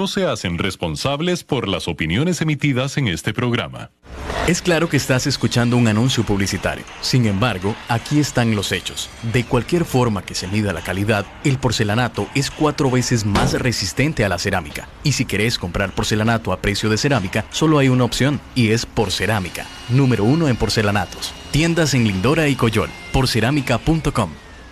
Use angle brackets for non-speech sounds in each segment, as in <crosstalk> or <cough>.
no se hacen responsables por las opiniones emitidas en este programa. Es claro que estás escuchando un anuncio publicitario. Sin embargo, aquí están los hechos. De cualquier forma que se mida la calidad, el porcelanato es cuatro veces más resistente a la cerámica. Y si querés comprar porcelanato a precio de cerámica, solo hay una opción, y es Porcerámica, número uno en porcelanatos. Tiendas en Lindora y Coyol, porcerámica.com.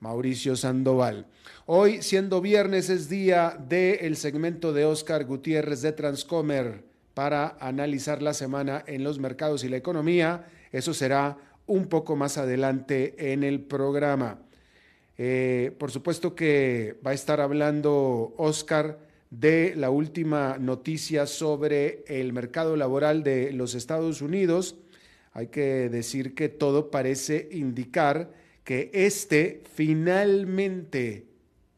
Mauricio Sandoval. Hoy, siendo viernes, es día del segmento de Oscar Gutiérrez de Transcomer para analizar la semana en los mercados y la economía. Eso será un poco más adelante en el programa. Eh, por supuesto que va a estar hablando Oscar de la última noticia sobre el mercado laboral de los Estados Unidos. Hay que decir que todo parece indicar que este finalmente,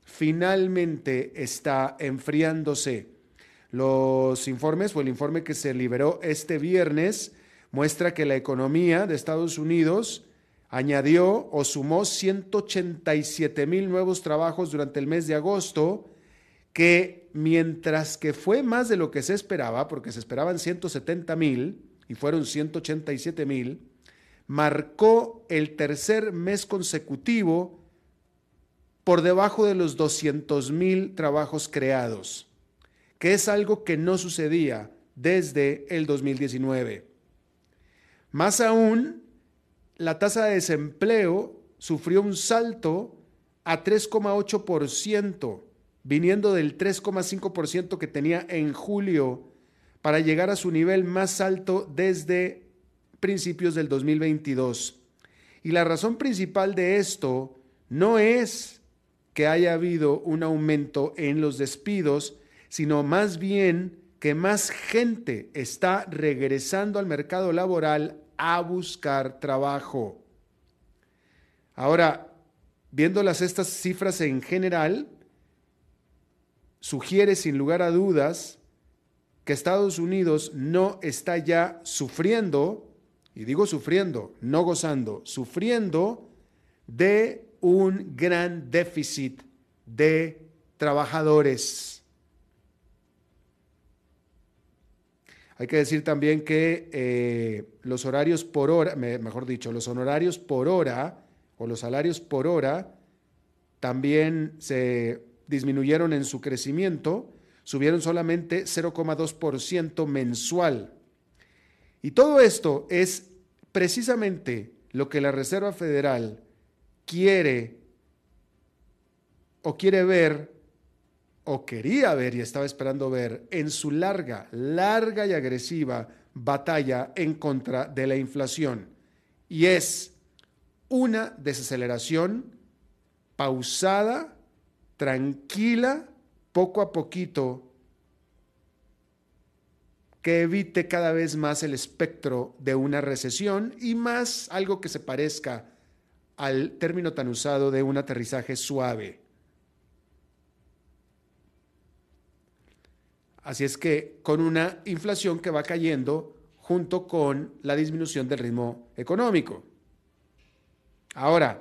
finalmente está enfriándose. Los informes o el informe que se liberó este viernes muestra que la economía de Estados Unidos añadió o sumó 187 mil nuevos trabajos durante el mes de agosto, que mientras que fue más de lo que se esperaba, porque se esperaban 170 mil y fueron 187 mil, marcó el tercer mes consecutivo por debajo de los 200 mil trabajos creados, que es algo que no sucedía desde el 2019. Más aún, la tasa de desempleo sufrió un salto a 3,8%, viniendo del 3,5% que tenía en julio para llegar a su nivel más alto desde principios del 2022. Y la razón principal de esto no es que haya habido un aumento en los despidos, sino más bien que más gente está regresando al mercado laboral a buscar trabajo. Ahora, viéndolas estas cifras en general, sugiere sin lugar a dudas que Estados Unidos no está ya sufriendo y digo sufriendo, no gozando, sufriendo de un gran déficit de trabajadores. Hay que decir también que eh, los horarios por hora, mejor dicho, los honorarios por hora o los salarios por hora también se disminuyeron en su crecimiento, subieron solamente 0,2% mensual. Y todo esto es precisamente lo que la Reserva Federal quiere o quiere ver o quería ver y estaba esperando ver en su larga, larga y agresiva batalla en contra de la inflación. Y es una desaceleración pausada, tranquila, poco a poquito, que evite cada vez más el espectro de una recesión y más algo que se parezca al término tan usado de un aterrizaje suave. Así es que con una inflación que va cayendo junto con la disminución del ritmo económico. Ahora,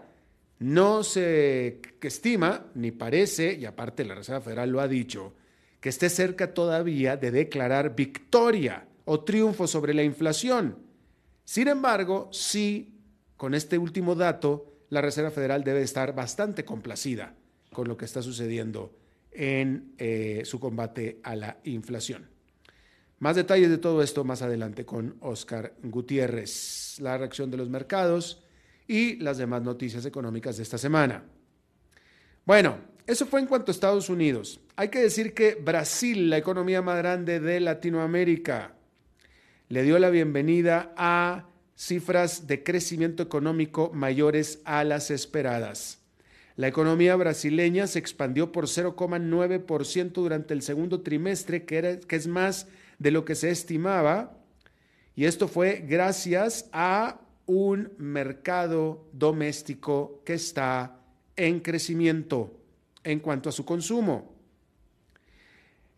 no se estima, ni parece, y aparte la Reserva Federal lo ha dicho, que esté cerca todavía de declarar victoria o triunfo sobre la inflación. Sin embargo, sí, con este último dato, la Reserva Federal debe estar bastante complacida con lo que está sucediendo en eh, su combate a la inflación. Más detalles de todo esto más adelante con Oscar Gutiérrez, la reacción de los mercados y las demás noticias económicas de esta semana. Bueno, eso fue en cuanto a Estados Unidos. Hay que decir que Brasil, la economía más grande de Latinoamérica, le dio la bienvenida a cifras de crecimiento económico mayores a las esperadas. La economía brasileña se expandió por 0,9% durante el segundo trimestre, que, que es más de lo que se estimaba, y esto fue gracias a un mercado doméstico que está en crecimiento en cuanto a su consumo.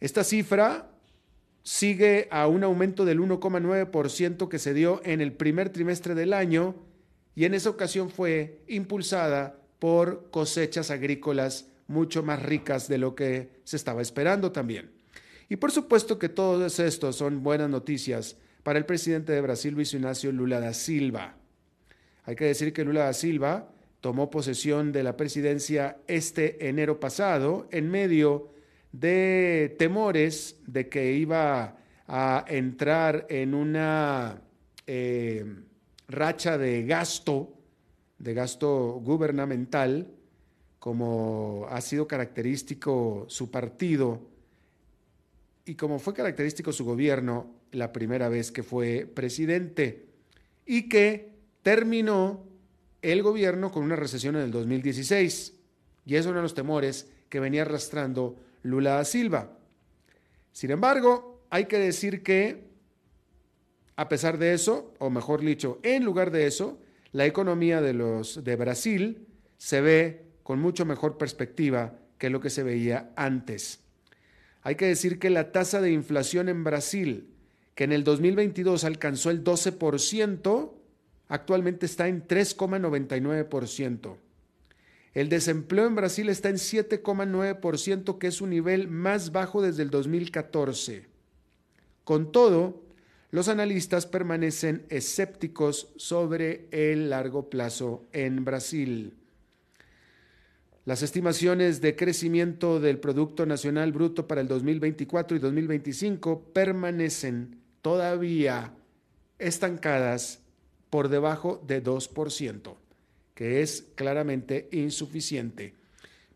Esta cifra sigue a un aumento del 1,9% que se dio en el primer trimestre del año y en esa ocasión fue impulsada por cosechas agrícolas mucho más ricas de lo que se estaba esperando también. Y por supuesto que todos estos son buenas noticias para el presidente de Brasil, Luis Ignacio Lula da Silva. Hay que decir que Lula da Silva tomó posesión de la presidencia este enero pasado en medio de temores de que iba a entrar en una eh, racha de gasto, de gasto gubernamental, como ha sido característico su partido y como fue característico su gobierno la primera vez que fue presidente, y que terminó el gobierno con una recesión en el 2016. Y es uno de los temores que venía arrastrando Lula da Silva. Sin embargo, hay que decir que, a pesar de eso, o mejor dicho, en lugar de eso, la economía de, los, de Brasil se ve con mucho mejor perspectiva que lo que se veía antes. Hay que decir que la tasa de inflación en Brasil, que en el 2022 alcanzó el 12%, actualmente está en 3,99%. El desempleo en Brasil está en 7,9%, que es un nivel más bajo desde el 2014. Con todo, los analistas permanecen escépticos sobre el largo plazo en Brasil. Las estimaciones de crecimiento del Producto Nacional Bruto para el 2024 y 2025 permanecen todavía estancadas por debajo de 2%, que es claramente insuficiente.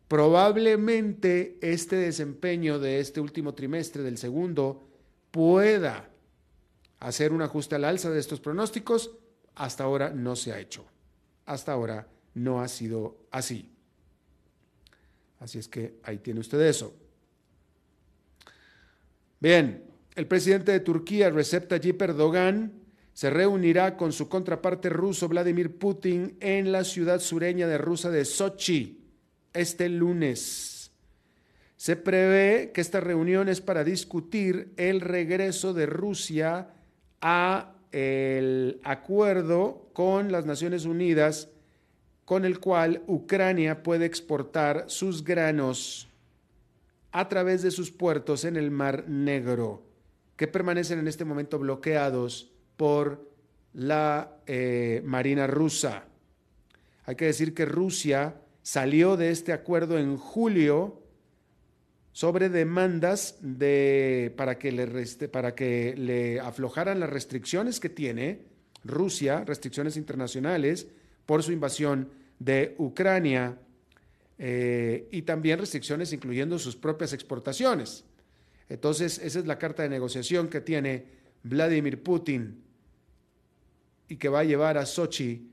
Probablemente este desempeño de este último trimestre del segundo pueda hacer un ajuste al alza de estos pronósticos. Hasta ahora no se ha hecho. Hasta ahora no ha sido así. Así es que ahí tiene usted eso. Bien, el presidente de Turquía, Recep Tayyip Erdogan, se reunirá con su contraparte ruso Vladimir Putin en la ciudad sureña de Rusia de Sochi este lunes. Se prevé que esta reunión es para discutir el regreso de Rusia a el acuerdo con las Naciones Unidas con el cual Ucrania puede exportar sus granos a través de sus puertos en el Mar Negro, que permanecen en este momento bloqueados por la eh, Marina rusa. Hay que decir que Rusia salió de este acuerdo en julio sobre demandas de, para, que le para que le aflojaran las restricciones que tiene Rusia, restricciones internacionales, por su invasión de Ucrania eh, y también restricciones incluyendo sus propias exportaciones. Entonces, esa es la carta de negociación que tiene Vladimir Putin y que va a llevar a Sochi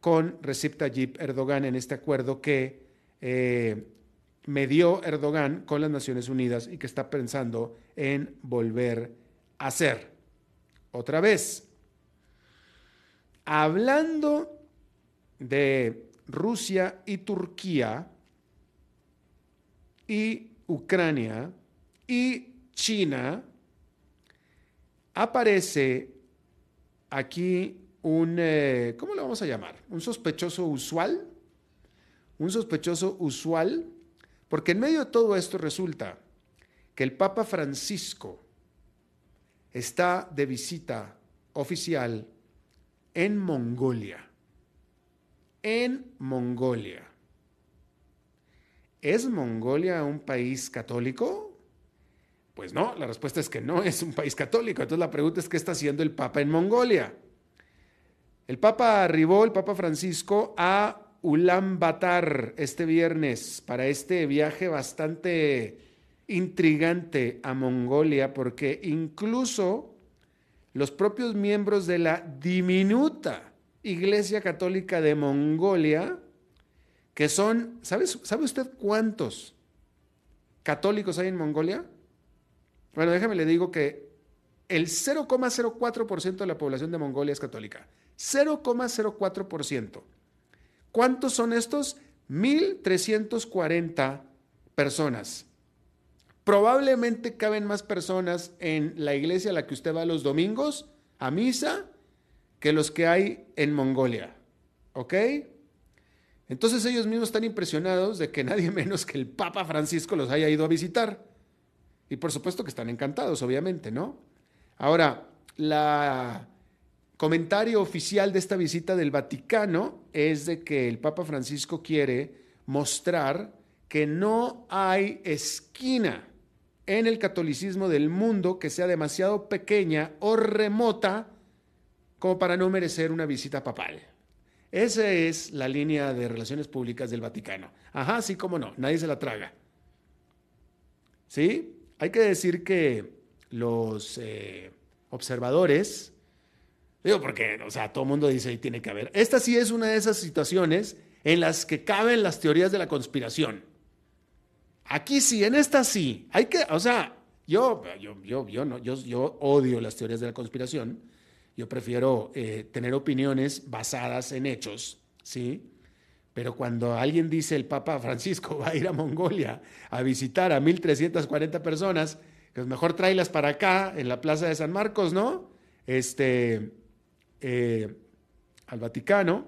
con Recep Tayyip Erdogan en este acuerdo que eh, medió Erdogan con las Naciones Unidas y que está pensando en volver hacer. Otra vez, hablando de Rusia y Turquía y Ucrania y China, aparece aquí un, eh, ¿cómo lo vamos a llamar? Un sospechoso usual. Un sospechoso usual, porque en medio de todo esto resulta que el Papa Francisco está de visita oficial en Mongolia. En Mongolia. ¿Es Mongolia un país católico? Pues no, la respuesta es que no es un país católico. Entonces la pregunta es qué está haciendo el Papa en Mongolia. El Papa arribó, el Papa Francisco, a Ulaanbaatar este viernes para este viaje bastante intrigante a Mongolia, porque incluso los propios miembros de la diminuta Iglesia Católica de Mongolia, que son, ¿sabe, ¿sabe usted cuántos católicos hay en Mongolia? Bueno, déjame le digo que el 0,04% de la población de Mongolia es católica. 0,04%. ¿Cuántos son estos? 1.340 personas. Probablemente caben más personas en la iglesia a la que usted va los domingos a misa que los que hay en Mongolia. ¿Ok? Entonces ellos mismos están impresionados de que nadie <laughs> menos que el Papa Francisco los haya ido a visitar. Y por supuesto que están encantados, obviamente, ¿no? Ahora, la comentario oficial de esta visita del Vaticano es de que el Papa Francisco quiere mostrar que no hay esquina en el catolicismo del mundo que sea demasiado pequeña o remota como para no merecer una visita papal. Esa es la línea de relaciones públicas del Vaticano. Ajá, sí, cómo no, nadie se la traga. ¿Sí? Hay que decir que los eh, observadores Digo, porque, o sea, todo el mundo dice y tiene que haber. Esta sí es una de esas situaciones en las que caben las teorías de la conspiración. Aquí sí, en esta sí. Hay que, o sea, yo, yo, yo, yo, no, yo, yo odio las teorías de la conspiración. Yo prefiero eh, tener opiniones basadas en hechos, ¿sí? Pero cuando alguien dice el Papa Francisco <laughs> va a ir a Mongolia a visitar a 1.340 personas, pues mejor tráelas para acá, en la Plaza de San Marcos, ¿no? Este, eh, al Vaticano,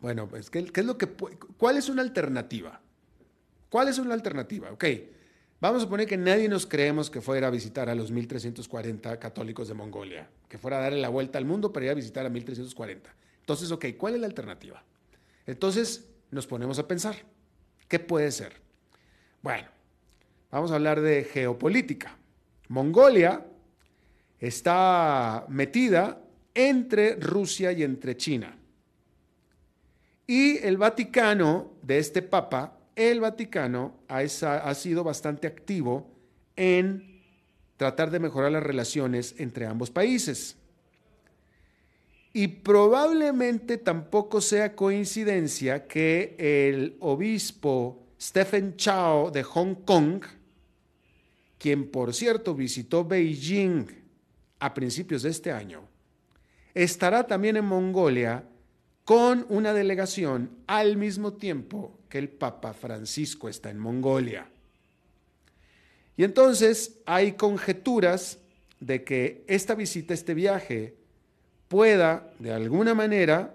bueno, pues, ¿qué, es lo que, ¿cuál es una alternativa? ¿Cuál es una alternativa? Ok, vamos a suponer que nadie nos creemos que fuera a visitar a los 1340 católicos de Mongolia, que fuera a darle la vuelta al mundo para ir a visitar a 1340. Entonces, ok, ¿cuál es la alternativa? Entonces nos ponemos a pensar, ¿qué puede ser? Bueno, vamos a hablar de geopolítica. Mongolia está metida entre Rusia y entre China. Y el Vaticano, de este Papa, el Vaticano ha, ha, sido bastante activo en tratar de mejorar las relaciones entre ambos países. Y probablemente tampoco sea coincidencia que el obispo Stephen Chao de Hong Kong, quien por cierto visitó Beijing a principios de este año, estará también en Mongolia con una delegación al mismo tiempo que el Papa Francisco está en Mongolia. Y entonces hay conjeturas de que esta visita, este viaje, pueda de alguna manera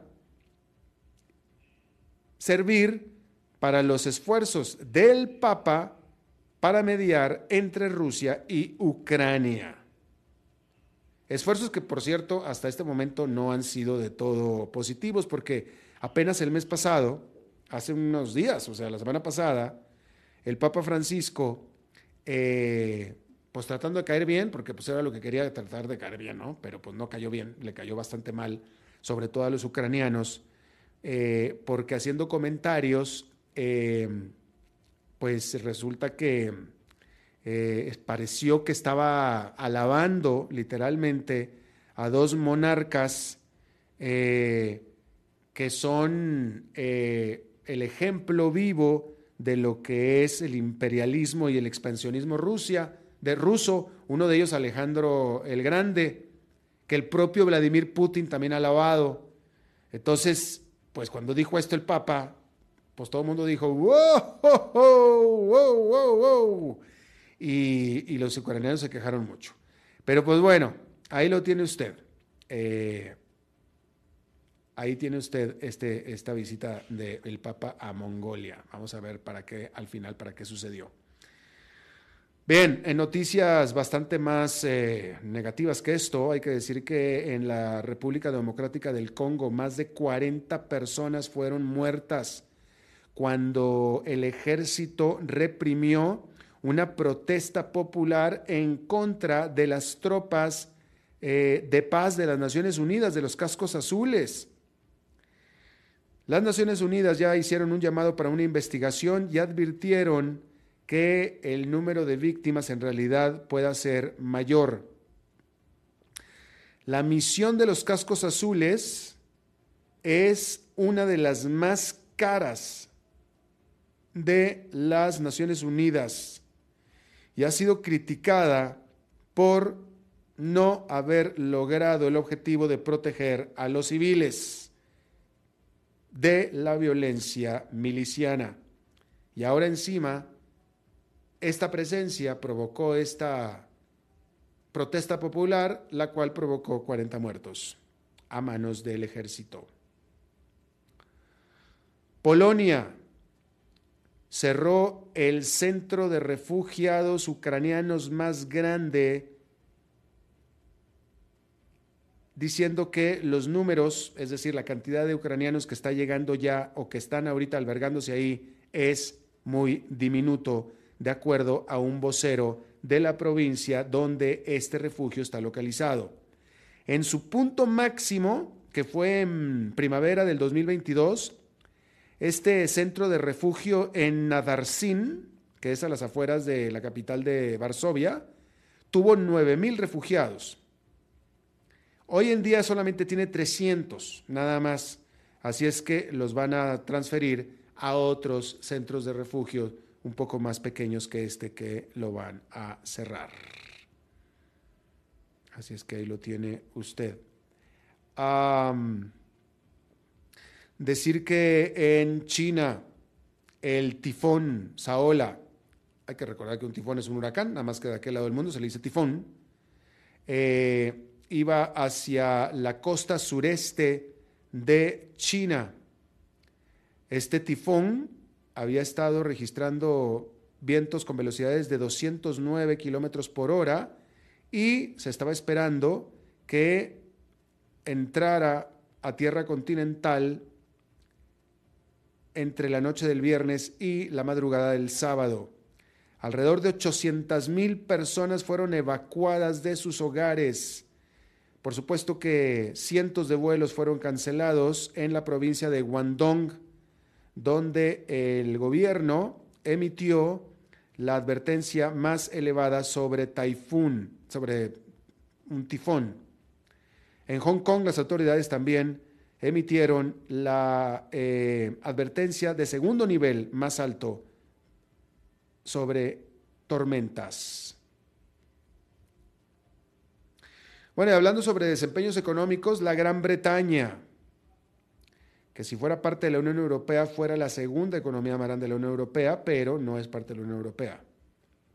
servir para los esfuerzos del Papa para mediar entre Rusia y Ucrania. Esfuerzos que, por cierto, hasta este momento no han sido de todo positivos, porque apenas el mes pasado, hace unos días, o sea, la semana pasada, el Papa Francisco, eh, pues tratando de caer bien, porque pues era lo que quería tratar de caer bien, ¿no? Pero pues no cayó bien, le cayó bastante mal, sobre todo a los ucranianos, eh, porque haciendo comentarios, eh, pues resulta que eh, pareció que estaba alabando literalmente a dos monarcas que son el ejemplo vivo de lo que es el imperialismo y el expansionismo Rusia, de ruso, uno de ellos Alejandro el Grande, que el propio Vladimir Putin también ha alabado. Entonces, pues cuando dijo esto el Papa, pues todo el mundo dijo, wow, wow, wow, wow, wow. Y, los ucranianos se quejaron mucho. Pero pues bueno, ahí lo tiene usted. Eh, ahí tiene usted este, esta visita del Papa a Mongolia. Vamos a ver para qué, al final, para qué sucedió. Bien, en noticias bastante más eh, negativas que esto, hay que decir que en la República Democrática del Congo más de 40 personas fueron muertas cuando el ejército reprimió una protesta popular en contra de las tropas eh, de paz de las Naciones Unidas, de los cascos azules. Las Naciones Unidas ya hicieron un llamado para una investigación y advirtieron que el número de víctimas en realidad pueda ser mayor. La misión de los cascos azules es una de las más caras de las Naciones Unidas y ha sido criticada por no haber logrado el objetivo de proteger a los civiles de la violencia miliciana. Y ahora encima, esta presencia provocó esta protesta popular, la cual provocó 40 muertos a manos del ejército. Polonia cerró el centro de refugiados ucranianos más grande, diciendo que los números, es decir, la cantidad de ucranianos que está llegando ya o que están ahorita albergándose ahí, es muy diminuto, de acuerdo a un vocero de la provincia donde este refugio está localizado. En su punto máximo, que fue en primavera del 2022, este centro de refugio en Nadarsin, que es a las afueras de la capital de Varsovia, tuvo 9.000 refugiados. Hoy en día solamente tiene 300, nada más. Así es que los van a transferir a otros centros de refugio un poco más pequeños que este que lo van a cerrar. Así es que ahí lo tiene usted decir que en China el tifón Saola, hay que recordar que un tifón es un huracán, nada más que de aquel lado del mundo se le dice tifón, eh, iba hacia la costa sureste de China. Este tifón había estado registrando vientos con velocidades de 209 kilómetros por hora y se estaba esperando que entrara a tierra continental entre la noche del viernes y la madrugada del sábado. Alrededor de 800 mil personas fueron evacuadas de sus hogares. Por supuesto que cientos de vuelos fueron cancelados en la provincia de Guangdong, donde el gobierno emitió la advertencia más elevada sobre taifún, sobre un tifón. En Hong Kong las autoridades también emitieron la eh, advertencia de segundo nivel más alto sobre tormentas. Bueno, y hablando sobre desempeños económicos, la Gran Bretaña, que si fuera parte de la Unión Europea fuera la segunda economía más grande de la Unión Europea, pero no es parte de la Unión Europea,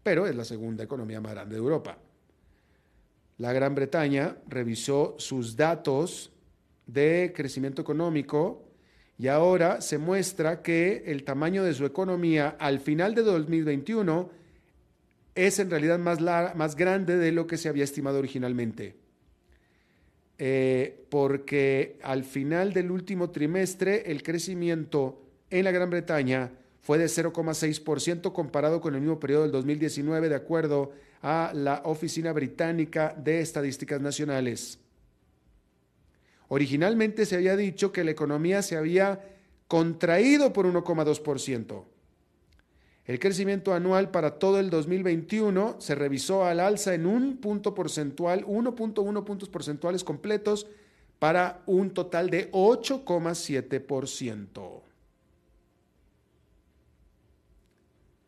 pero es la segunda economía más grande de Europa. La Gran Bretaña revisó sus datos de crecimiento económico y ahora se muestra que el tamaño de su economía al final de 2021 es en realidad más, más grande de lo que se había estimado originalmente. Eh, porque al final del último trimestre el crecimiento en la Gran Bretaña fue de 0,6% comparado con el mismo periodo del 2019, de acuerdo a la Oficina Británica de Estadísticas Nacionales. Originalmente se había dicho que la economía se había contraído por 1,2%. El crecimiento anual para todo el 2021 se revisó al alza en un punto porcentual, 1.1 puntos porcentuales completos, para un total de 8,7%.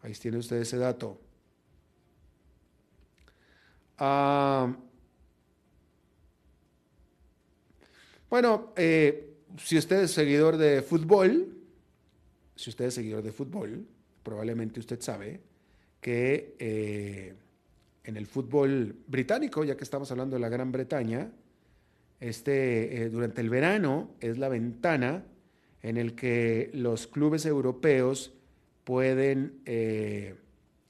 Ahí tiene usted ese dato. Ah, bueno, eh, si usted es seguidor de fútbol, si usted es seguidor de fútbol, probablemente usted sabe que eh, en el fútbol británico, ya que estamos hablando de la Gran Bretaña, este, eh, durante el verano es la ventana en el que los clubes europeos pueden, eh,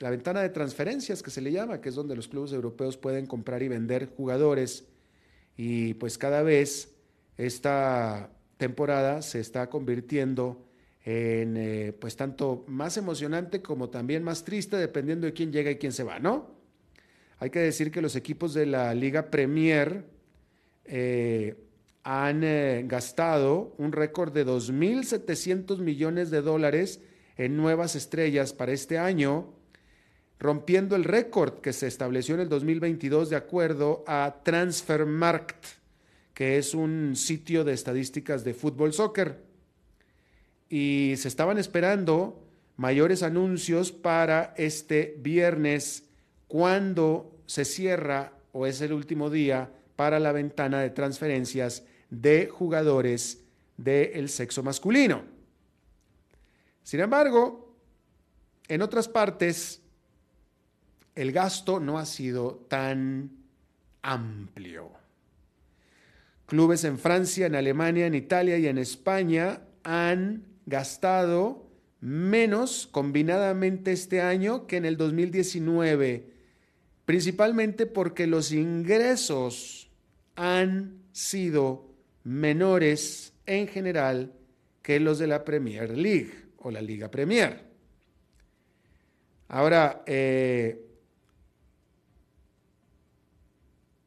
la ventana de transferencias que se le llama, que es donde los clubes europeos pueden comprar y vender jugadores. Y pues cada vez esta temporada se está convirtiendo en eh, pues tanto más emocionante como también más triste dependiendo de quién llega y quién se va, ¿no? Hay que decir que los equipos de la Liga Premier eh, han eh, gastado un récord de 2.700 millones de dólares en nuevas estrellas para este año, rompiendo el récord que se estableció en el 2022 de acuerdo a Transfermarkt, que es un sitio de estadísticas de fútbol soccer. Y se estaban esperando mayores anuncios para este viernes cuando se cierra o es el último día para la ventana de transferencias de jugadores del sexo masculino. Sin embargo, en otras partes, el gasto no ha sido tan amplio. Clubes en Francia, en Alemania, en Italia y en España han gastado menos combinadamente este año que en el 2019, principalmente porque los ingresos han sido menores en general que los de la Premier League o la Liga Premier. Ahora, eh,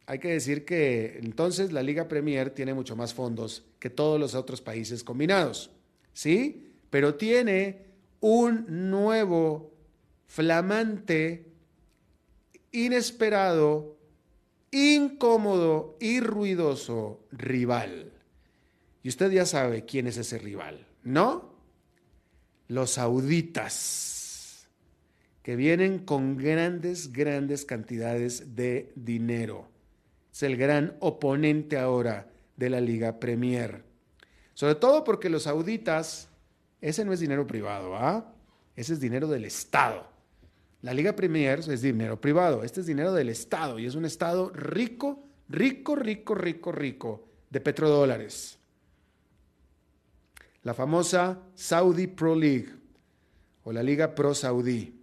hay que decir que entonces la Liga Premier tiene mucho más fondos que todos los otros países combinados, ¿sí? Pero tiene un nuevo, flamante, inesperado incómodo y ruidoso rival. Y usted ya sabe quién es ese rival, ¿no? Los sauditas, que vienen con grandes, grandes cantidades de dinero. Es el gran oponente ahora de la Liga Premier. Sobre todo porque los sauditas, ese no es dinero privado, ¿ah? Ese es dinero del Estado. La Liga Premier es dinero privado, este es dinero del Estado y es un Estado rico, rico, rico, rico, rico de petrodólares. La famosa Saudi Pro League o la Liga Pro Saudí.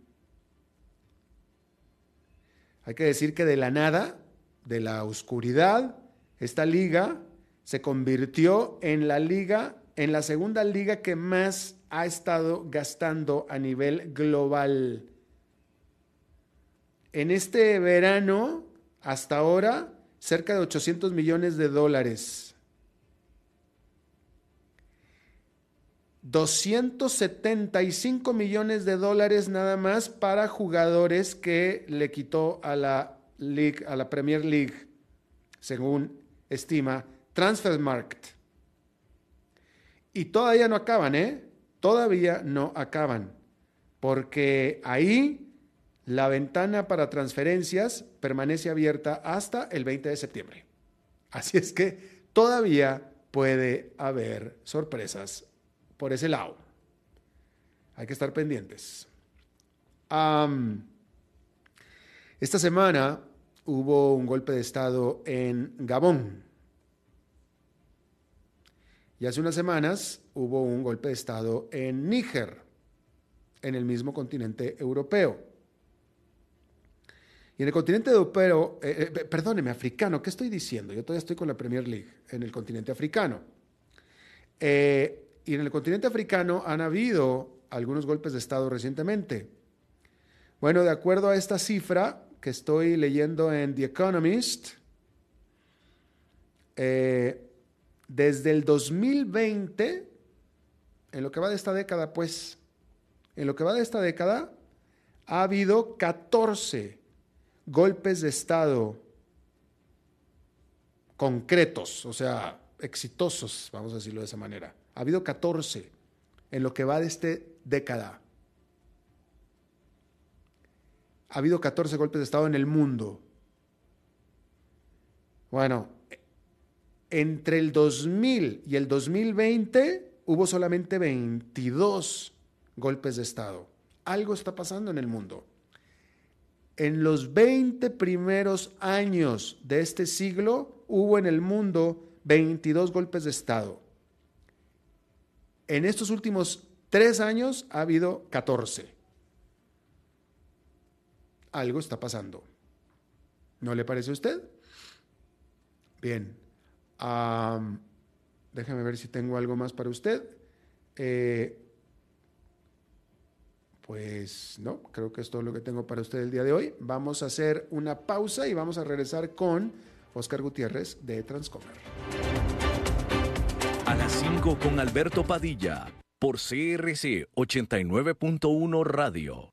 Hay que decir que de la nada, de la oscuridad, esta liga se convirtió en la liga, en la segunda liga que más ha estado gastando a nivel global en este verano, hasta ahora, cerca de 800 millones de dólares. 275 millones de dólares nada más para jugadores que le quitó a la, a la Premier League, según estima Transfermarkt. Y todavía no acaban, ¿eh? Todavía no acaban, porque ahí la ventana para transferencias permanece abierta hasta el 20 de septiembre. Así es que todavía puede haber sorpresas por ese lado. Hay que estar pendientes. esta semana hubo un golpe de Estado en Gabón. Y hace unas semanas hubo un golpe de Estado en Níger, en el mismo continente europeo. Y en el continente europeo, eh, eh, perdóneme, africano, ¿qué estoy diciendo? Yo todavía estoy con la Premier League en el continente africano. Eh, y en el continente africano han habido algunos golpes de Estado recientemente. Bueno, de acuerdo a esta cifra que estoy leyendo en The Economist, desde el 2020, en lo que va de esta década, pues, en lo que va de esta década, ha habido 14 golpes de Estado concretos, o sea, exitosos, vamos a decirlo de esa manera. Ha habido 14 en lo que va de esta década. Ha habido 14 golpes de Estado en el mundo. Bueno, entre el 2000 y el 2020 hubo solamente 22 golpes de Estado. Algo está pasando en el mundo. En los 20 primeros años de este siglo hubo en el mundo 22 golpes de Estado. En estos últimos tres años ha habido 14. Algo está pasando. ¿No le parece a usted? Bien. Déjame ver si tengo algo más para usted. Eh, pues no, creo que es todo lo que tengo para usted el día de hoy. Vamos a hacer una pausa y vamos a regresar con Oscar Gutiérrez de Transcomer. A las 5 con Alberto Padilla por CRC 89.1 Radio.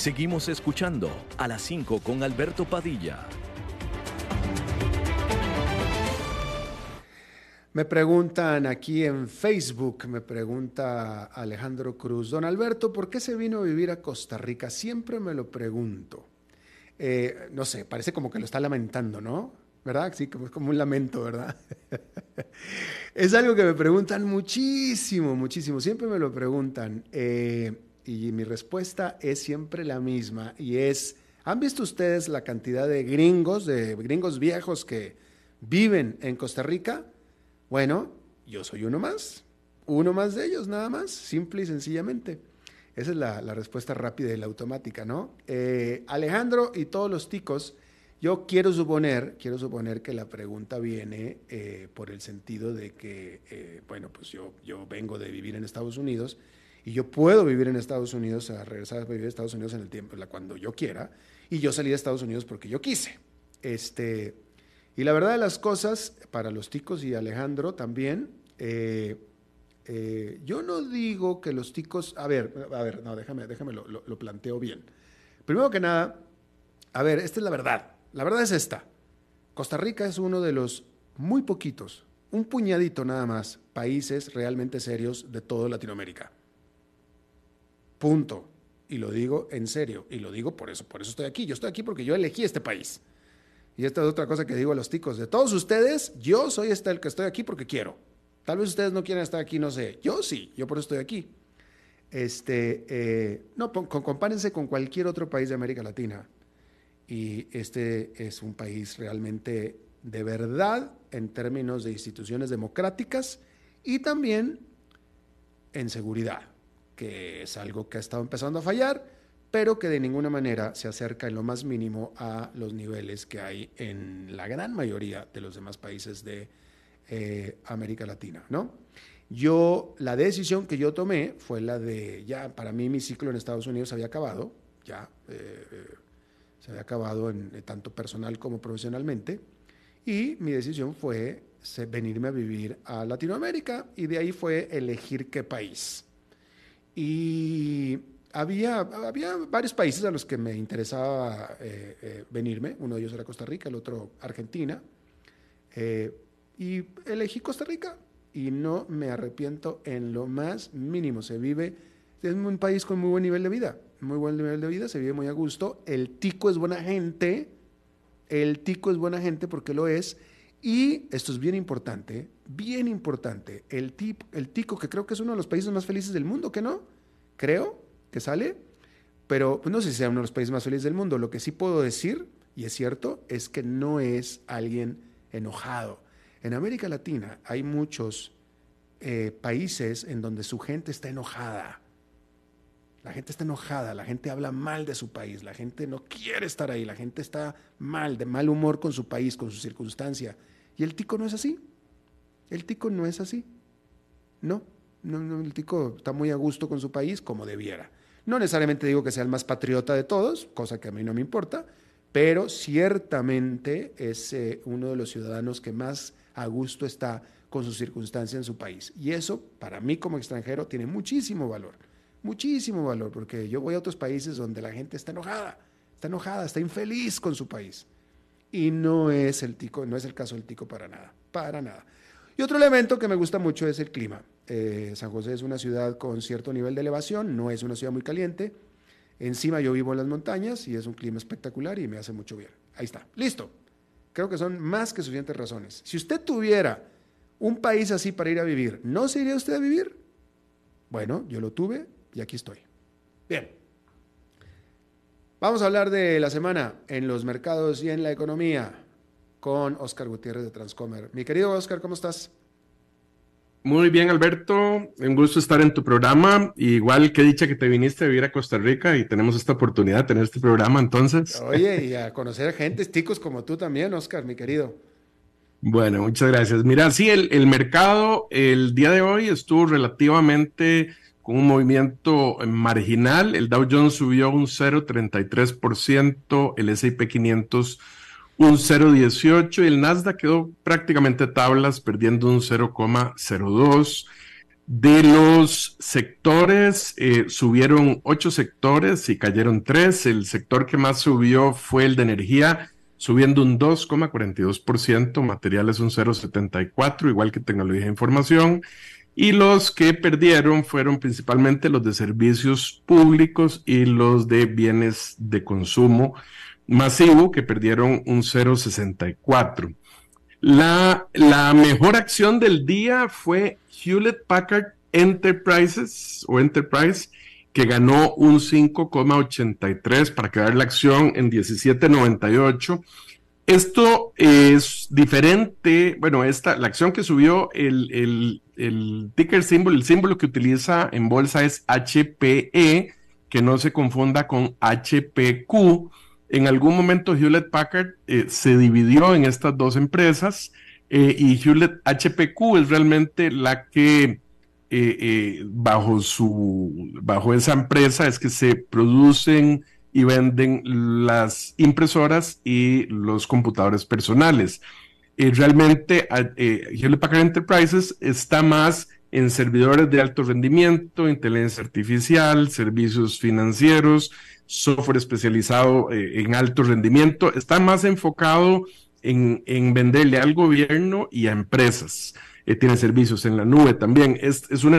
Seguimos escuchando a las 5 con Alberto Padilla. Me preguntan aquí en Facebook, me pregunta Alejandro Cruz, don Alberto, ¿por qué se vino a vivir a Costa Rica? Siempre me lo pregunto. Eh, no sé, parece como que lo está lamentando, ¿no? ¿Verdad? Sí, como, como un lamento, ¿verdad? <laughs> es algo que me preguntan muchísimo, muchísimo. Siempre me lo preguntan. Eh, y mi respuesta es siempre la misma. Y es, ¿han visto ustedes la cantidad de gringos, de gringos viejos que viven en Costa Rica? Bueno, yo soy uno más, uno más de ellos, nada más, simple y sencillamente. Esa es la, respuesta rápida y la automática, ¿no? Eh, Alejandro y todos los ticos, yo quiero suponer, quiero suponer que la pregunta viene eh, por el sentido de que, eh, bueno, pues yo, yo vengo de vivir en Estados Unidos y yo puedo vivir en Estados Unidos, a regresar a vivir en Estados Unidos en el tiempo, cuando yo quiera, y yo salí de Estados Unidos porque yo quise. Este, y la verdad de las cosas, para los ticos y Alejandro también, eh, eh, yo no digo que los ticos, a ver, a ver, no, déjame, déjame lo, lo, planteo bien. Primero que nada, a ver, esta es la verdad. La verdad es esta. Costa Rica es uno de los muy poquitos, un puñadito nada más, países realmente serios de toda Latinoamérica. Punto. Y lo digo en serio. Y lo digo por eso, por eso estoy aquí. Yo estoy aquí porque yo elegí este país. Y esta es otra cosa que digo a los ticos. De todos ustedes, yo soy este el que estoy aquí porque quiero. Tal vez ustedes no quieran estar aquí, no sé. Yo sí, yo por eso estoy aquí. Este, eh, no, compárense con cualquier otro país de América Latina. Y este es un país realmente de verdad en términos de instituciones democráticas y también en seguridad, que es algo que ha estado empezando a fallar pero que de ninguna manera se acerca en lo más mínimo a los niveles que hay en la gran mayoría de los demás países de eh, América Latina, ¿no? Yo, la decisión que yo tomé fue la de, ya, para mí mi ciclo en Estados Unidos había acabado, ya, eh, se había acabado en, eh, tanto personal como profesionalmente, y mi decisión fue venirme a vivir a Latinoamérica, y de ahí fue elegir qué país. Y había, había varios países a los que me interesaba eh, eh, venirme. Uno de ellos era Costa Rica, el otro Argentina. Eh, y elegí Costa Rica. y no me arrepiento en lo más mínimo. Se vive, es un país con muy buen nivel de vida, muy buen nivel de vida, se vive muy a gusto. El tico es buena gente, el tico es buena gente porque lo es. Y esto es bien importante, bien importante, el, tip, el tico, que creo que es uno de los países más felices del mundo, ¿que no? Creo que sale, pero no sé si sea uno de los países más felices del mundo. Lo que sí puedo decir, y es cierto, es que no es alguien enojado. En América Latina hay muchos eh, países en donde su gente está enojada. La gente está enojada, la gente habla mal de su país, la gente no quiere estar ahí, la gente está mal, de mal humor con su país, con su circunstancia. Y el tico no es así. El tico no es así. No, no, no, el tico está muy a gusto con su país como debiera. No necesariamente digo que sea el más patriota de todos, cosa que a mí no me importa, pero ciertamente es eh, uno de los ciudadanos que más a gusto está con su circunstancia en su país. Y eso, para mí como extranjero, tiene muchísimo valor, muchísimo valor, porque yo voy a otros países donde la gente está enojada, está enojada, está infeliz con su país. Y no es el tico, no es el caso del tico para nada, para nada. Y otro elemento que me gusta mucho es el clima. Eh, San José es una ciudad con cierto nivel de elevación, no es una ciudad muy caliente. Encima yo vivo en las montañas y es un clima espectacular y me hace mucho bien. Ahí está, listo. Creo que son más que suficientes razones. Si usted tuviera un país así para ir a vivir, ¿no se iría usted a vivir? Bueno, yo lo tuve y aquí estoy. Bien. Vamos a hablar de la semana en los mercados y en la economía con Oscar Gutiérrez de Transcomer. Mi querido Oscar, ¿cómo estás? Muy bien, Alberto. Un gusto estar en tu programa. Igual que dicha que te viniste a vivir a Costa Rica y tenemos esta oportunidad de tener este programa, entonces. Oye, y a <laughs> conocer a gente, ticos como tú también, Oscar, mi querido. Bueno, muchas gracias. Mira, sí, el, el mercado el día de hoy estuvo relativamente con un movimiento marginal. El Dow Jones subió un 0,33%, el S&P 500 un 0,18 y el Nasdaq quedó prácticamente tablas, perdiendo un 0,02. De los sectores, eh, subieron ocho sectores y cayeron tres. El sector que más subió fue el de energía, subiendo un 2,42%, materiales un 0,74, igual que tecnología de información. Y los que perdieron fueron principalmente los de servicios públicos y los de bienes de consumo masivo que perdieron un 0,64. La, la mejor acción del día fue Hewlett Packard Enterprises o Enterprise, que ganó un 5,83 para quedar la acción en 17,98. Esto es diferente, bueno, esta, la acción que subió el, el, el ticker symbol, el símbolo que utiliza en bolsa es HPE, que no se confunda con HPQ en algún momento Hewlett Packard eh, se dividió en estas dos empresas eh, y Hewlett HPQ es realmente la que eh, bajo su bajo esa empresa es que se producen y venden las impresoras y los computadores personales. Realmente Hewlett Packard Enterprises está más en servidores de alto rendimiento, inteligencia artificial, servicios financieros, software especializado eh, en alto rendimiento, está más enfocado en, venderle al gobierno y a empresas. Eh, tiene servicios en la nube también. Es, una,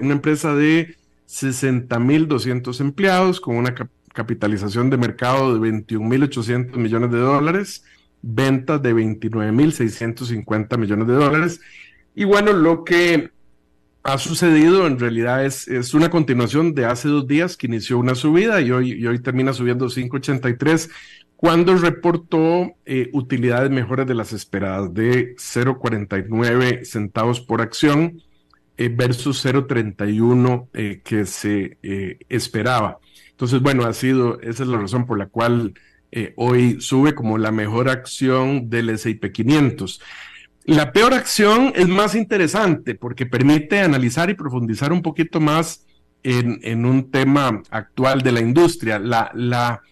una empresa de 60.200 empleados con una capitalización de mercado de 21.800 millones de dólares, ventas de 29.650 millones de dólares. Y bueno, lo que ha sucedido en realidad es, es una continuación de hace dos días que inició una subida y hoy, hoy termina subiendo 5.83 cuando reportó eh, utilidades mejores de las esperadas de 0.49 centavos por acción eh, versus 0.31 eh, que se esperaba. Entonces, bueno, ha sido, esa es la razón por la cual hoy sube como la mejor acción del S&P 500. La peor acción es más interesante porque permite analizar y profundizar un poquito más en, un tema actual de la industria. La, la,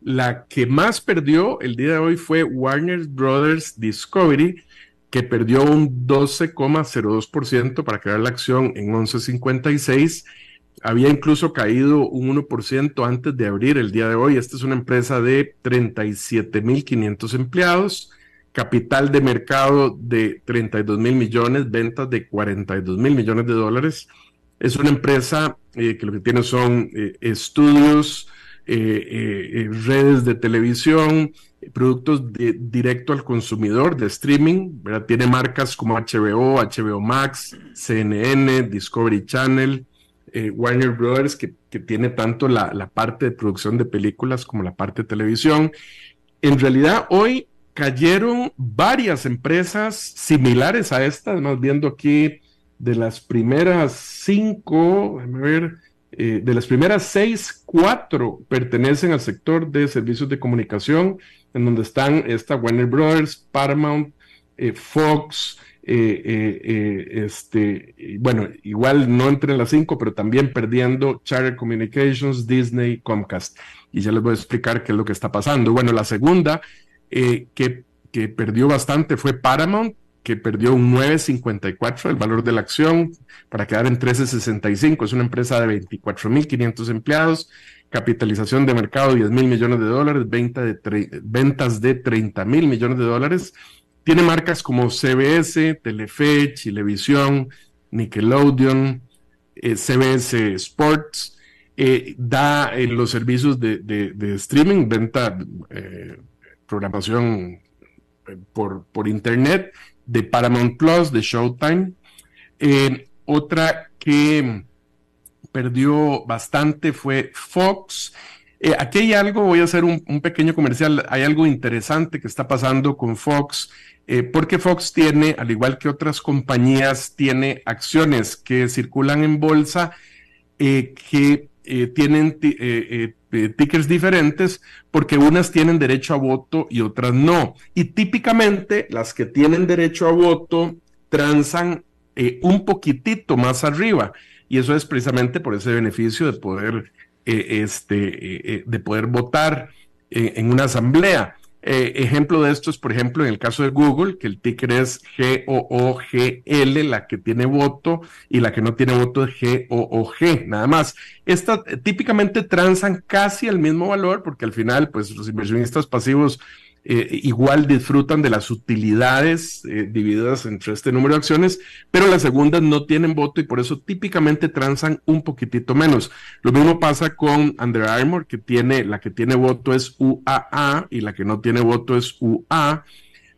la que más perdió el día de hoy fue Warner Brothers Discovery, que perdió un 12,02% para quedar la acción en 11.56. Había incluso caído un 1% antes de abrir el día de hoy. Esta es una empresa de 37.500 empleados capital de mercado de 32 mil millones, ventas de 42 mil millones de dólares. Es una empresa eh, que lo que tiene son eh, estudios, eh, redes de televisión, productos directo al consumidor de streaming. Tiene marcas como HBO, HBO Max, CNN, Discovery Channel, Warner Brothers, que, que tiene tanto la, la parte de producción de películas como la parte de televisión. En realidad, hoy cayeron varias empresas similares a esta, además viendo aquí de las primeras cinco, déjame ver, eh, de las primeras seis, cuatro pertenecen al sector de servicios de comunicación, en donde están esta Warner Brothers, Paramount, eh, Fox, eh, este, bueno, igual no entre las cinco, pero también perdiendo Charter Communications, Disney, Comcast. Y ya les voy a explicar qué es lo que está pasando. Bueno, la segunda eh, que, que, perdió bastante fue Paramount, que perdió un 9.54 el valor de la acción para quedar en 13.65. Es una empresa de 24.500 empleados, capitalización de mercado 10 mil millones de dólares, venta de ventas de 30 mil millones de dólares. Tiene marcas como CBS, Telefe, Chilevisión, Nickelodeon, eh, CBS Sports. Eh, da los servicios de, de, streaming, venta programación eh, por, por internet, de Paramount Plus, de Showtime. Eh, otra que perdió bastante fue Fox. Eh, aquí hay algo, voy a hacer un, pequeño comercial, hay algo interesante que está pasando con Fox, porque Fox tiene, al igual que otras compañías, tiene acciones que circulan en bolsa que tienen eh, tickers diferentes porque unas tienen derecho a voto y otras no. Y típicamente las que tienen derecho a voto transan eh, un poquitito más arriba. Y eso es precisamente por ese beneficio de poder, eh, este, de poder votar en una asamblea. Eh, ejemplo de esto es, por ejemplo, en el caso de Google, que el ticker es G-O-O-G-L, la que tiene voto, y la que no tiene voto es G-O-O-G, nada más. Estas típicamente transan casi al mismo valor, porque al final, pues los inversionistas pasivos eh, igual disfrutan de las utilidades eh, divididas entre este número de acciones, pero las segundas no tienen voto y por eso típicamente transan un poquitito menos. Lo mismo pasa con Under Armour, que tiene, la que tiene voto es UAA y la que no tiene voto es UA,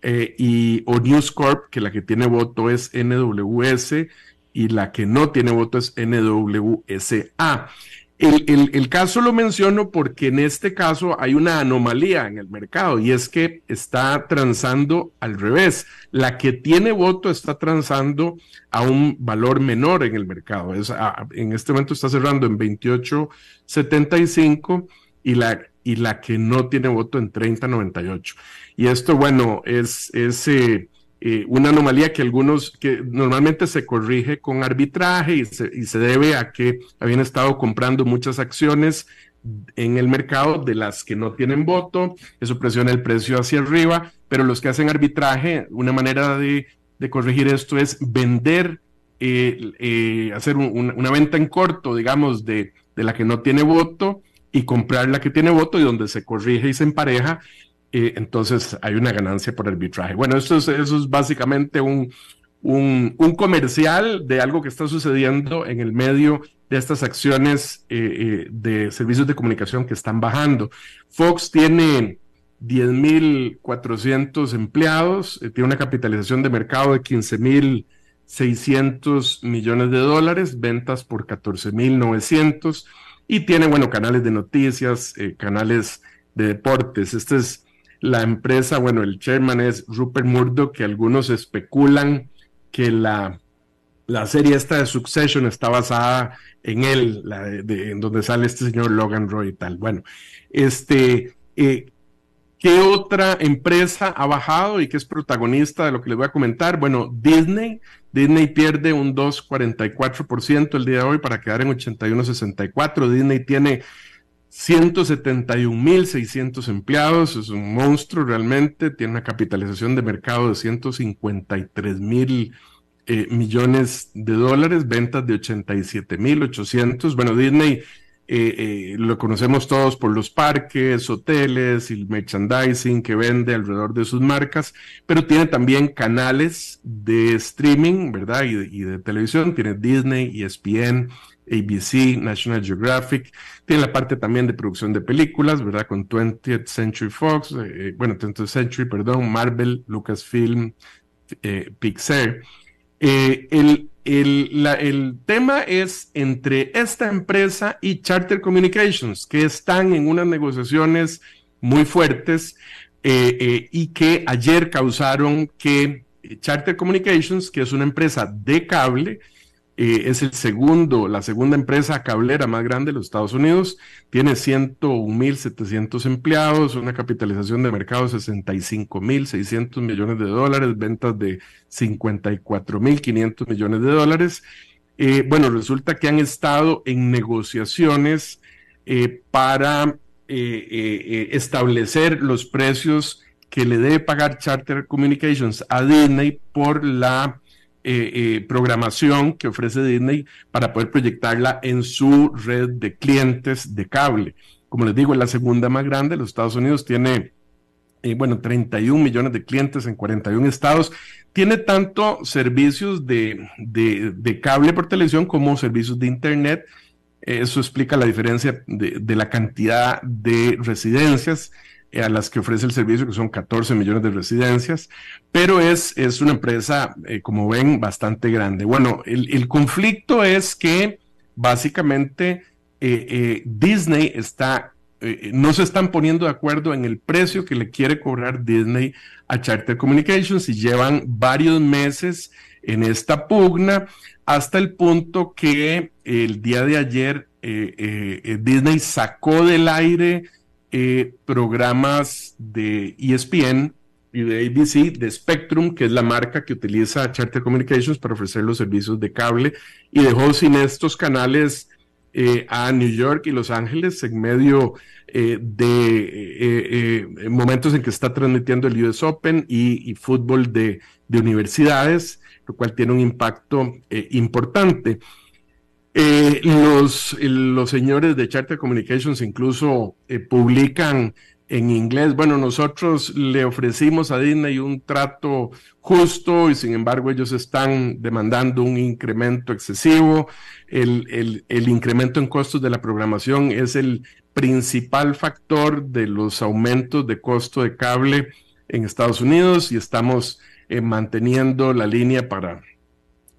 eh, y, o News Corp, que la que tiene voto es NWS y la que no tiene voto es NWSA. El, caso lo menciono porque en este caso hay una anomalía en el mercado y es que está transando al revés. La que tiene voto está transando a un valor menor en el mercado. Es, en este momento está cerrando en 28.75 y la, y la que no tiene voto en 30.98. Y esto, bueno, es, eh, eh, una anomalía que algunos, que normalmente se corrige con arbitraje y se, y se debe a que habían estado comprando muchas acciones en el mercado de las que no tienen voto, eso presiona el precio hacia arriba, pero los que hacen arbitraje, una manera de, de corregir esto es vender, eh, eh, hacer una venta en corto, digamos, de, de la que no tiene voto y comprar la que tiene voto y donde se corrige y se empareja entonces hay una ganancia por arbitraje. Bueno, eso es, eso es básicamente un, un, comercial de algo que está sucediendo en el medio de estas acciones eh, eh, de servicios de comunicación que están bajando. Fox tiene 10.400 empleados, eh, tiene una capitalización de mercado de 15.600 millones de dólares, ventas por 14.900 y tiene, bueno, canales de noticias, canales de deportes. Este es la empresa, bueno, el chairman es Rupert Murdoch, que algunos especulan que la, la serie esta de Succession está basada en él, la de, en donde sale este señor Logan Roy y tal. Bueno, este, eh, ¿qué otra empresa ha bajado y que es protagonista de lo que les voy a comentar? Bueno, Disney. Disney pierde un 2,44% el día de hoy para quedar en 81,64. Disney tiene 171.600 empleados, es un monstruo realmente, tiene una capitalización de mercado de 153 mil eh, millones de dólares, ventas de 87.800. Bueno, Disney eh, lo conocemos todos por los parques, hoteles y el merchandising que vende alrededor de sus marcas, pero tiene también canales de streaming, ¿verdad? Y de, y de televisión, tiene Disney, ESPN, ABC, National Geographic, tiene la parte también de producción de películas, ¿verdad? Con 20th Century Fox, eh, bueno, 20th Century, perdón, Marvel, Lucasfilm, eh, Pixar. Eh, el, el, el, tema es entre esta empresa y Charter Communications, que están en unas negociaciones muy fuertes y que ayer causaron que Charter Communications, que es una empresa de cable, eh, es el segundo, la segunda empresa cablera más grande de los Estados Unidos, tiene 101.700 empleados, una capitalización de mercado de 65.600 millones de dólares, ventas de 54.500 millones de dólares. Eh, bueno, resulta que han estado en negociaciones eh, para establecer los precios que le debe pagar Charter Communications a Disney por la eh, eh, programación que ofrece Disney para poder proyectarla en su red de clientes de cable. Como les digo, es la segunda más grande. Los Estados Unidos tiene, eh, bueno, 31 millones de clientes en 41 estados. Tiene tanto servicios de, de, cable por televisión como servicios de Internet. Eso explica la diferencia de, la cantidad de residencias a las que ofrece el servicio, que son 14 millones de residencias, pero es, es una empresa, eh, como ven, bastante grande. Bueno, el, conflicto es que básicamente eh, Disney está, no se están poniendo de acuerdo en el precio que le quiere cobrar Disney a Charter Communications y llevan varios meses en esta pugna hasta el punto que el día de ayer Disney sacó del aire eh, programas de ESPN y de ABC, de Spectrum, que es la marca que utiliza Charter Communications para ofrecer los servicios de cable, y dejó sin estos canales eh, a New York y Los Ángeles en medio eh, de momentos en que está transmitiendo el US Open y, fútbol de, universidades, lo cual tiene un impacto importante. Eh, los, los señores de Charter Communications incluso eh, publican en inglés, bueno, nosotros le ofrecimos a Disney un trato justo y sin embargo ellos están demandando un incremento excesivo. El, el, incremento en costos de la programación es el principal factor de los aumentos de costo de cable en Estados Unidos y estamos eh, manteniendo la línea para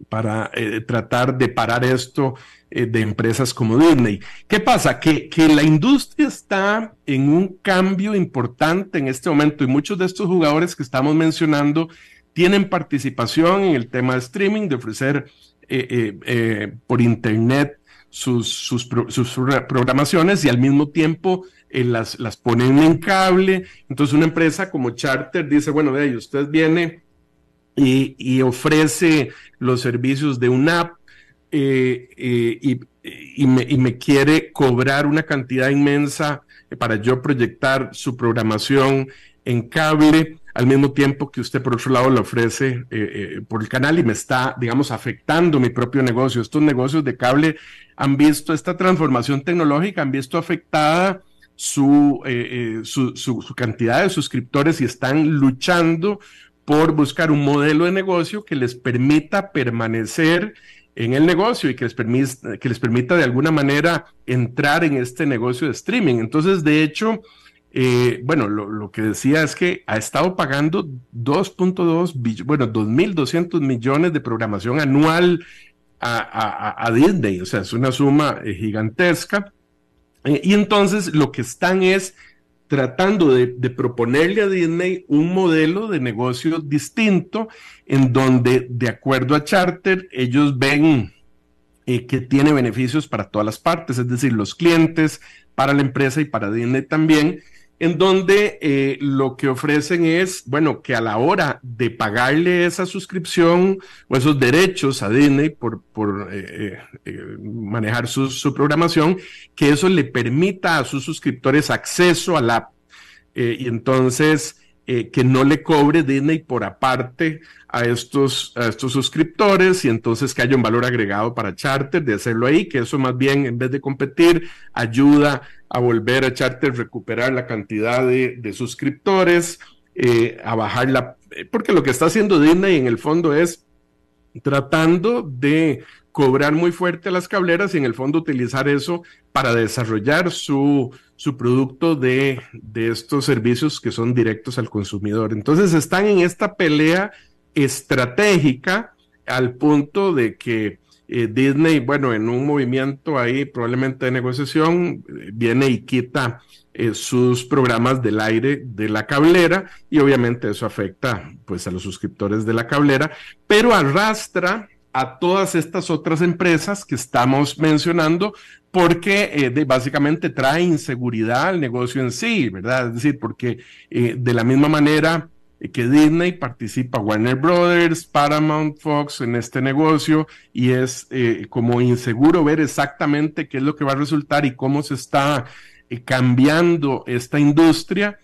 para eh, tratar de parar esto eh, de empresas como Disney. ¿Qué pasa? Que, que la industria está en un cambio importante en este momento y muchos de estos jugadores que estamos mencionando tienen participación en el tema de streaming, de ofrecer eh, por Internet sus, sus, sus, programaciones y al mismo tiempo las, las ponen en cable. Entonces una empresa como Charter dice, bueno, de ahí usted viene y, ofrece los servicios de una app eh, eh, y, me, quiere cobrar una cantidad inmensa para yo proyectar su programación en cable, al mismo tiempo que usted por otro lado lo ofrece eh, por el canal y me está, digamos, afectando mi propio negocio. Estos negocios de cable han visto esta transformación tecnológica, han visto afectada su, su cantidad de suscriptores y están luchando por buscar un modelo de negocio que les permita permanecer en el negocio y que les, permita, que les permita de alguna manera entrar en este negocio de streaming. Entonces, de hecho, eh, bueno, lo, que decía es que ha estado pagando 2.2 billones, bueno, 2.200 millones de programación anual a, Disney, o sea, es una suma eh, gigantesca. Eh, y entonces lo que están es tratando de, proponerle a Disney un modelo de negocio distinto en donde, de acuerdo a Charter, ellos ven eh, que tiene beneficios para todas las partes, es decir, los clientes, para la empresa y para Disney también, en donde eh, lo que ofrecen es, bueno, que a la hora de pagarle esa suscripción o esos derechos a Disney por, por eh, eh, manejar su, su, programación, que eso le permita a sus suscriptores acceso a la app. y entonces eh, que no le cobre Disney por aparte a estos, a estos suscriptores y entonces que haya un valor agregado para Charter de hacerlo ahí, que eso más bien en vez de competir ayuda volver a Charter recuperar la cantidad de, suscriptores, eh, a bajar la... Porque lo que está haciendo Disney en el fondo es tratando de cobrar muy fuerte a las cableras y en el fondo utilizar eso para desarrollar su, su producto de, de estos servicios que son directos al consumidor. Entonces están en esta pelea estratégica al punto de que eh, Disney, bueno, en un movimiento ahí probablemente de negociación, eh, viene y quita eh, sus programas del aire de la cablera y obviamente eso afecta pues a los suscriptores de la cablera, pero arrastra a todas estas otras empresas que estamos mencionando porque eh, básicamente trae inseguridad al negocio en sí, ¿verdad? Es decir, porque de la misma manera que Disney participa Warner Brothers, Paramount Fox en este negocio y es eh, como inseguro ver exactamente qué es lo que va a resultar y cómo se está cambiando esta industria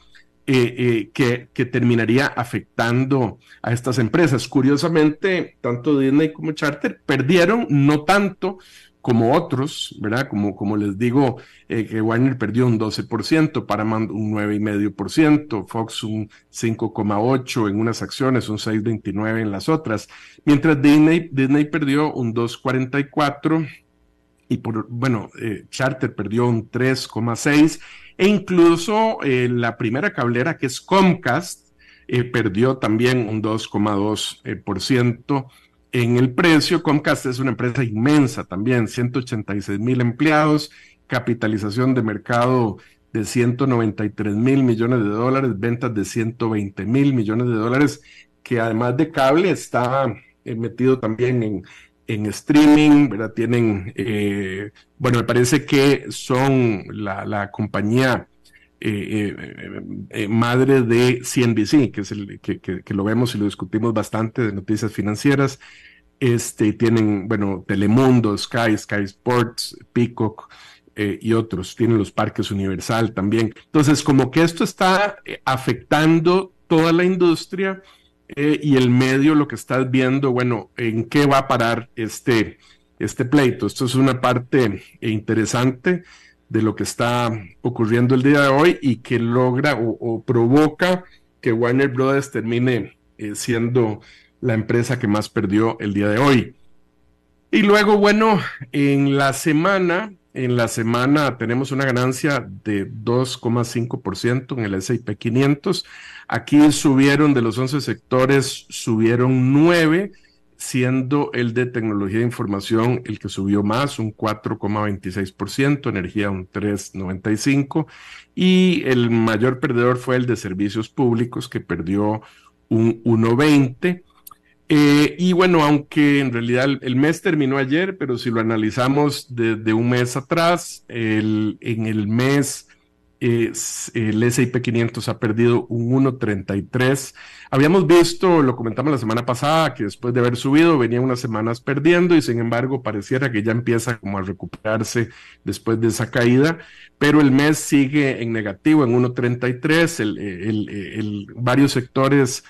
eh, eh, que, que, terminaría afectando a estas empresas. Curiosamente, tanto Disney como Charter perdieron, no tanto como otros, ¿verdad? Como, como les digo, eh, que Warner perdió un 12%, Paramount un 9,5%, Fox un 5,8% en unas acciones, un 6,29% en las otras, mientras Disney, Disney perdió un 2,44% y por, bueno, Charter perdió un 3,6% e incluso eh, la primera cablera, que es Comcast, eh, perdió también un 2,2% eh, en el precio. Comcast es una empresa inmensa también, 186 mil empleados, capitalización de mercado de 193 mil millones de dólares, ventas de 120 mil millones de dólares, que además de cable está metido también en en streaming, ¿verdad? Tienen, eh, bueno, me parece que son la, compañía eh, eh, madre de CNBC, que es el que, lo vemos y lo discutimos bastante de noticias financieras. Este, tienen, bueno, Telemundo, Sky, Sky Sports, Peacock y otros. Tienen los parques Universal también. Entonces, como que esto está afectando toda la industria eh, y el medio lo que estás viendo, bueno, en qué va a parar este, este pleito. Esto es una parte interesante de lo que está ocurriendo el día de hoy y que logra o, provoca que Warner Brothers termine eh, siendo la empresa que más perdió el día de hoy. Y luego, bueno, en la semana, en la semana tenemos una ganancia de 2,5% en el S&P 500. Aquí subieron de los 11 sectores, subieron 9, siendo el de tecnología de información el que subió más, un 4,26%, energía un 3,95%, y el mayor perdedor fue el de servicios públicos, que perdió un 1,20%. Eh, y bueno, aunque en realidad el, mes terminó ayer, pero si lo analizamos desde un mes atrás, el, en el mes el S&P 500 ha perdido un 1.33. Habíamos visto, lo comentamos la semana pasada, que después de haber subido venía unas semanas perdiendo y sin embargo pareciera que ya empieza como a recuperarse después de esa caída, pero el mes sigue en negativo, en 1.33. El, el, varios sectores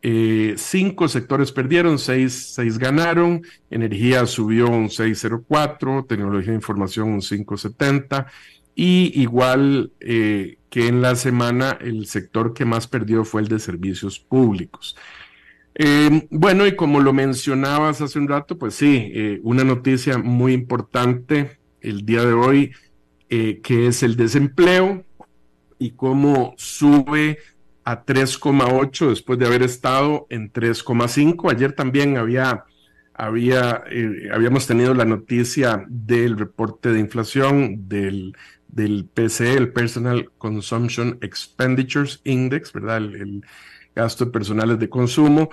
eh, cinco sectores perdieron, seis, seis, ganaron, energía subió un 6,04, tecnología de información un 5,70 y igual eh, que en la semana el sector que más perdió fue el de servicios públicos. Eh, bueno, y como lo mencionabas hace un rato, pues sí, una noticia muy importante el día de hoy, que es el desempleo y cómo sube a 3,8 después de haber estado en 3,5. Ayer también había, había eh, habíamos tenido la noticia del reporte de inflación del, del PCE, el Personal Consumption Expenditures Index, ¿verdad? El, gasto de personales de consumo,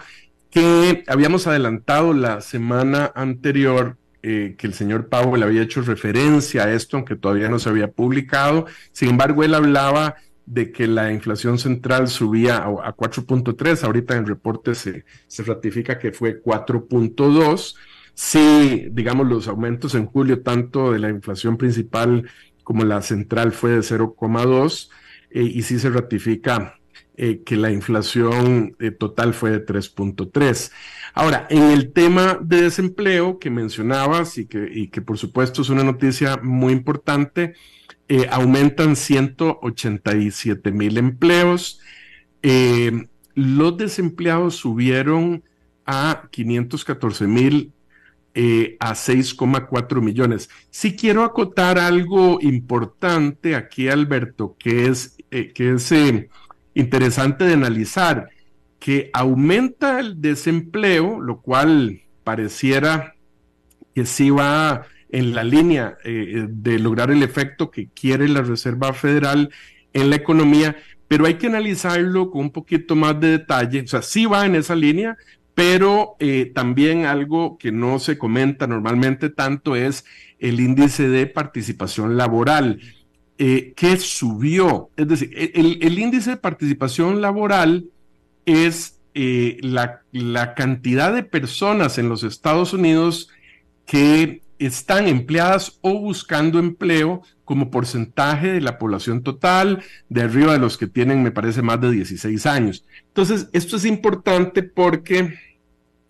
que habíamos adelantado la semana anterior eh, que el señor Powell había hecho referencia a esto, aunque todavía no se había publicado. Sin embargo, él hablaba de que la inflación central subía a, 4.3, ahorita en el reporte se, se ratifica que fue 4.2. Sí, digamos, los aumentos en julio, tanto de la inflación principal como la central fue de 0,2, eh, y sí se ratifica eh, que la inflación eh, total fue de 3.3. Ahora, en el tema de desempleo que mencionabas y que, y que por supuesto es una noticia muy importante, aumentan 187 mil empleos. los desempleados subieron a 514 mil a 6,4 millones. Si quiero acotar algo importante aquí, Alberto, que es, que es interesante de analizar, que aumenta el desempleo, lo cual pareciera que sí va en la línea eh, de lograr el efecto que quiere la Reserva Federal en la economía, pero hay que analizarlo con un poquito más de detalle, o sea, sí va en esa línea, pero eh, también algo que no se comenta normalmente tanto es el índice de participación laboral. Eh, que subió. Es decir, e, el, índice de participación laboral es eh, la, la, cantidad de personas en los Estados Unidos que están empleadas o buscando empleo como porcentaje de la población total, de arriba de los que tienen, me parece, más de 16 años. Entonces, esto es importante porque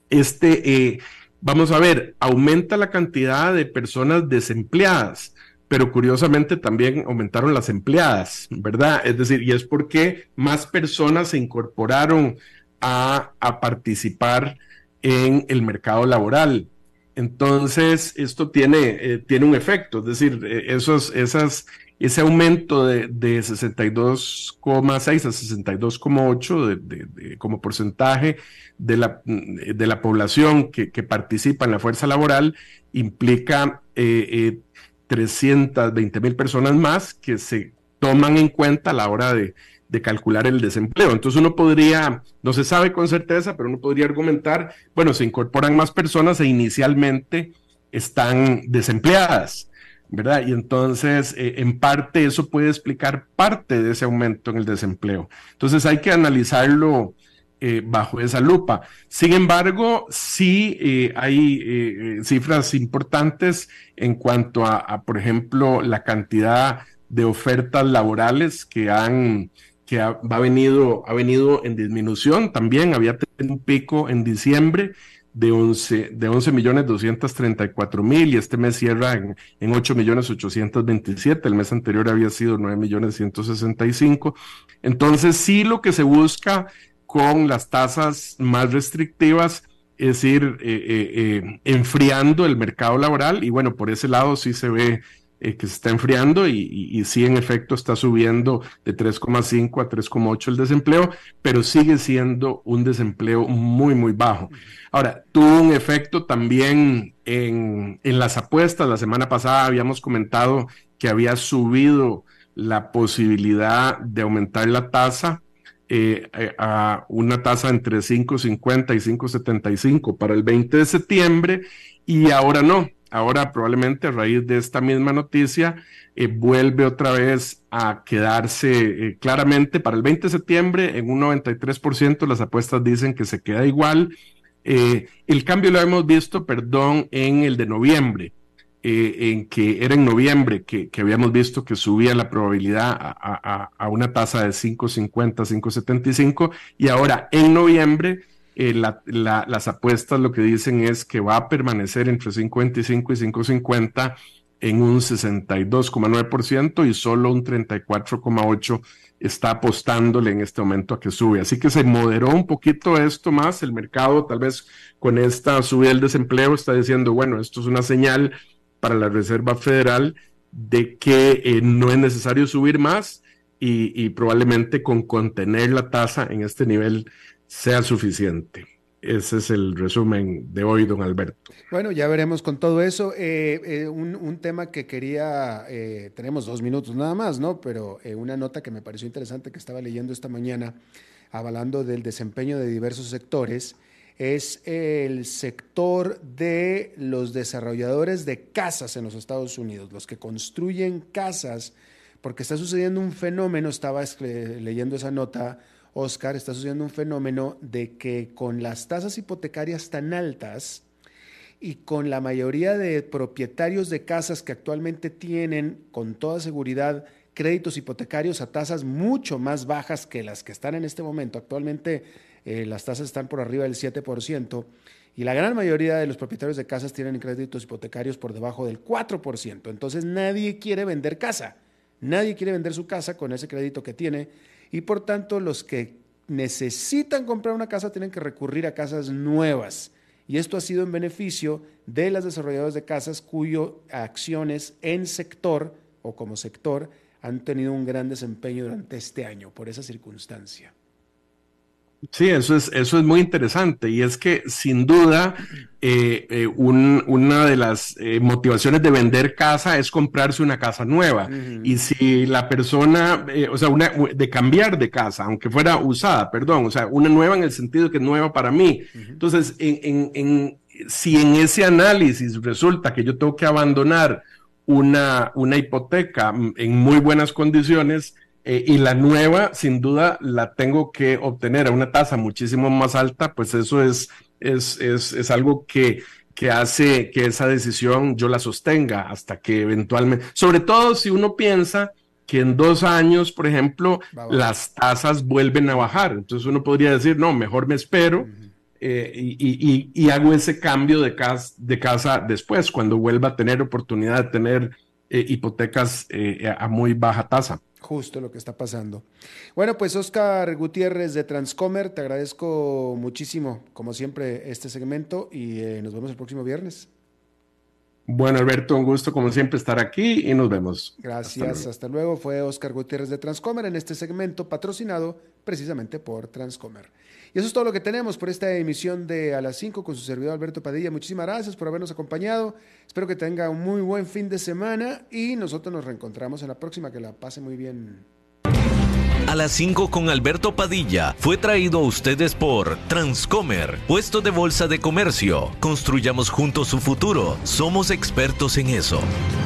este, eh, vamos a ver, aumenta la cantidad de personas desempleadas pero curiosamente también aumentaron las empleadas, ¿verdad? Es decir, y es porque más personas se incorporaron a, participar en el mercado laboral. Entonces, esto tiene, eh, tiene un efecto, es decir, eh, esos, esas, ese aumento de, de 62,6 a 62,8 de, de, como porcentaje de la, de la población que, que, participa en la fuerza laboral implica eh, 320 mil personas más que se toman en cuenta a la hora de, calcular el desempleo. Entonces uno podría, no se sabe con certeza, pero uno podría argumentar, bueno, se incorporan más personas e inicialmente están desempleadas, ¿verdad? Y entonces, eh, en parte, eso puede explicar parte de ese aumento en el desempleo. Entonces hay que analizarlo eh, bajo esa lupa. Sin embargo, sí eh, hay cifras importantes en cuanto a, por ejemplo, la cantidad de ofertas laborales que han que ha, venido, ha venido en disminución también, había tenido un pico en diciembre de 11, de 11 millones 234 mil y este mes cierra en, en 8 millones 827, el mes anterior había sido 9 millones 165. Entonces sí lo que se busca con las tasas más restrictivas, es decir, eh, eh, eh, enfriando el mercado laboral y bueno, por ese lado sí se ve que se está enfriando y, y, sí en efecto está subiendo de 3,5 a 3,8 el desempleo, pero sigue siendo un desempleo muy, muy bajo. Ahora, tuvo un efecto también en, en las apuestas. La semana pasada habíamos comentado que había subido la posibilidad de aumentar la tasa eh, eh, a una tasa entre 5.50 y 5.75 para el 20 de septiembre y ahora no. Ahora probablemente a raíz de esta misma noticia eh, vuelve otra vez a quedarse claramente para el 20 de septiembre en un 93% las apuestas dicen que se queda igual. el cambio lo hemos visto, perdón, en el de noviembre eh, en que era en noviembre que, habíamos visto que subía la probabilidad a, una tasa de 5.50, 5.75 y ahora en noviembre eh, las apuestas lo que dicen es que va a permanecer entre 5.25 y 5.50 en un 62,9% y solo un 34,8% está apostándole en este momento a que sube. Así que se moderó un poquito esto más. El mercado tal vez con esta subida del desempleo está diciendo, bueno, esto es una señal para la Reserva Federal de que eh, no es necesario subir más y, probablemente con contener la tasa en este nivel sea suficiente. Ese es el resumen de hoy, don Alberto. Bueno, ya veremos con todo eso. Eh, eh, un, tema que quería, tenemos dos minutos nada más, ¿no? Pero una nota que me pareció interesante que estaba leyendo esta mañana, hablando del desempeño de diversos sectores es el sector de los desarrolladores de casas en los Estados Unidos, los que construyen casas, porque está sucediendo un fenómeno, estaba leyendo esa nota, Oscar, está sucediendo un fenómeno de que con las tasas hipotecarias tan altas y con la mayoría de propietarios de casas que actualmente tienen con toda seguridad créditos hipotecarios a tasas mucho más bajas que las que están en este momento. Actualmente eh, las tasas están por arriba del 7% y la gran mayoría de los propietarios de casas tienen créditos hipotecarios por debajo del 4%. Entonces nadie quiere vender casa. Nadie quiere vender su casa con ese crédito que tiene y por tanto los que necesitan comprar una casa tienen que recurrir a casas nuevas. Y esto ha sido en beneficio de las desarrolladoras de casas cuyo acciones en sector o como sector han tenido un gran desempeño durante este año por esa circunstancia. Sí, eso es, eso es muy interesante. Y es que sin duda eh, eh, una de las eh, motivaciones de vender casa es comprarse una casa nueva. Y si la persona, o sea, una, de cambiar de casa, aunque fuera usada, perdón, o sea, una nueva en el sentido que es nueva para mí. Entonces, en, si en ese análisis resulta que yo tengo que abandonar una, una hipoteca en muy buenas condiciones, eh, y la nueva, sin duda, la tengo que obtener a una tasa muchísimo más alta, pues eso es, es, es, es algo que, que hace que esa decisión yo la sostenga hasta que eventualmente, sobre todo si uno piensa que en dos años, por ejemplo, las tasas vuelven a bajar. Entonces uno podría decir, no, mejor me espero eh, y, y, hago ese cambio de casa, de casa después, cuando vuelva a tener oportunidad de tener eh, hipotecas a muy baja tasa. Justo lo que está pasando. Bueno, pues Oscar Gutiérrez de Transcomer, te agradezco muchísimo, como siempre, este segmento y eh, nos vemos el próximo viernes. Bueno, Alberto, un gusto como siempre estar aquí y nos vemos. Gracias, hasta luego. Fue Oscar Gutiérrez de Transcomer en este segmento patrocinado precisamente por Transcomer. Y eso es todo lo que tenemos por esta emisión de A las 5 con su servidor Alberto Padilla. Muchísimas gracias por habernos acompañado. Espero que tenga un muy buen fin de semana y nosotros nos reencontramos en la próxima. Que la pase muy bien. A las 5 con Alberto Padilla fue traído a ustedes por Transcomer, puesto de bolsa de comercio. Construyamos juntos su futuro. Somos expertos en eso.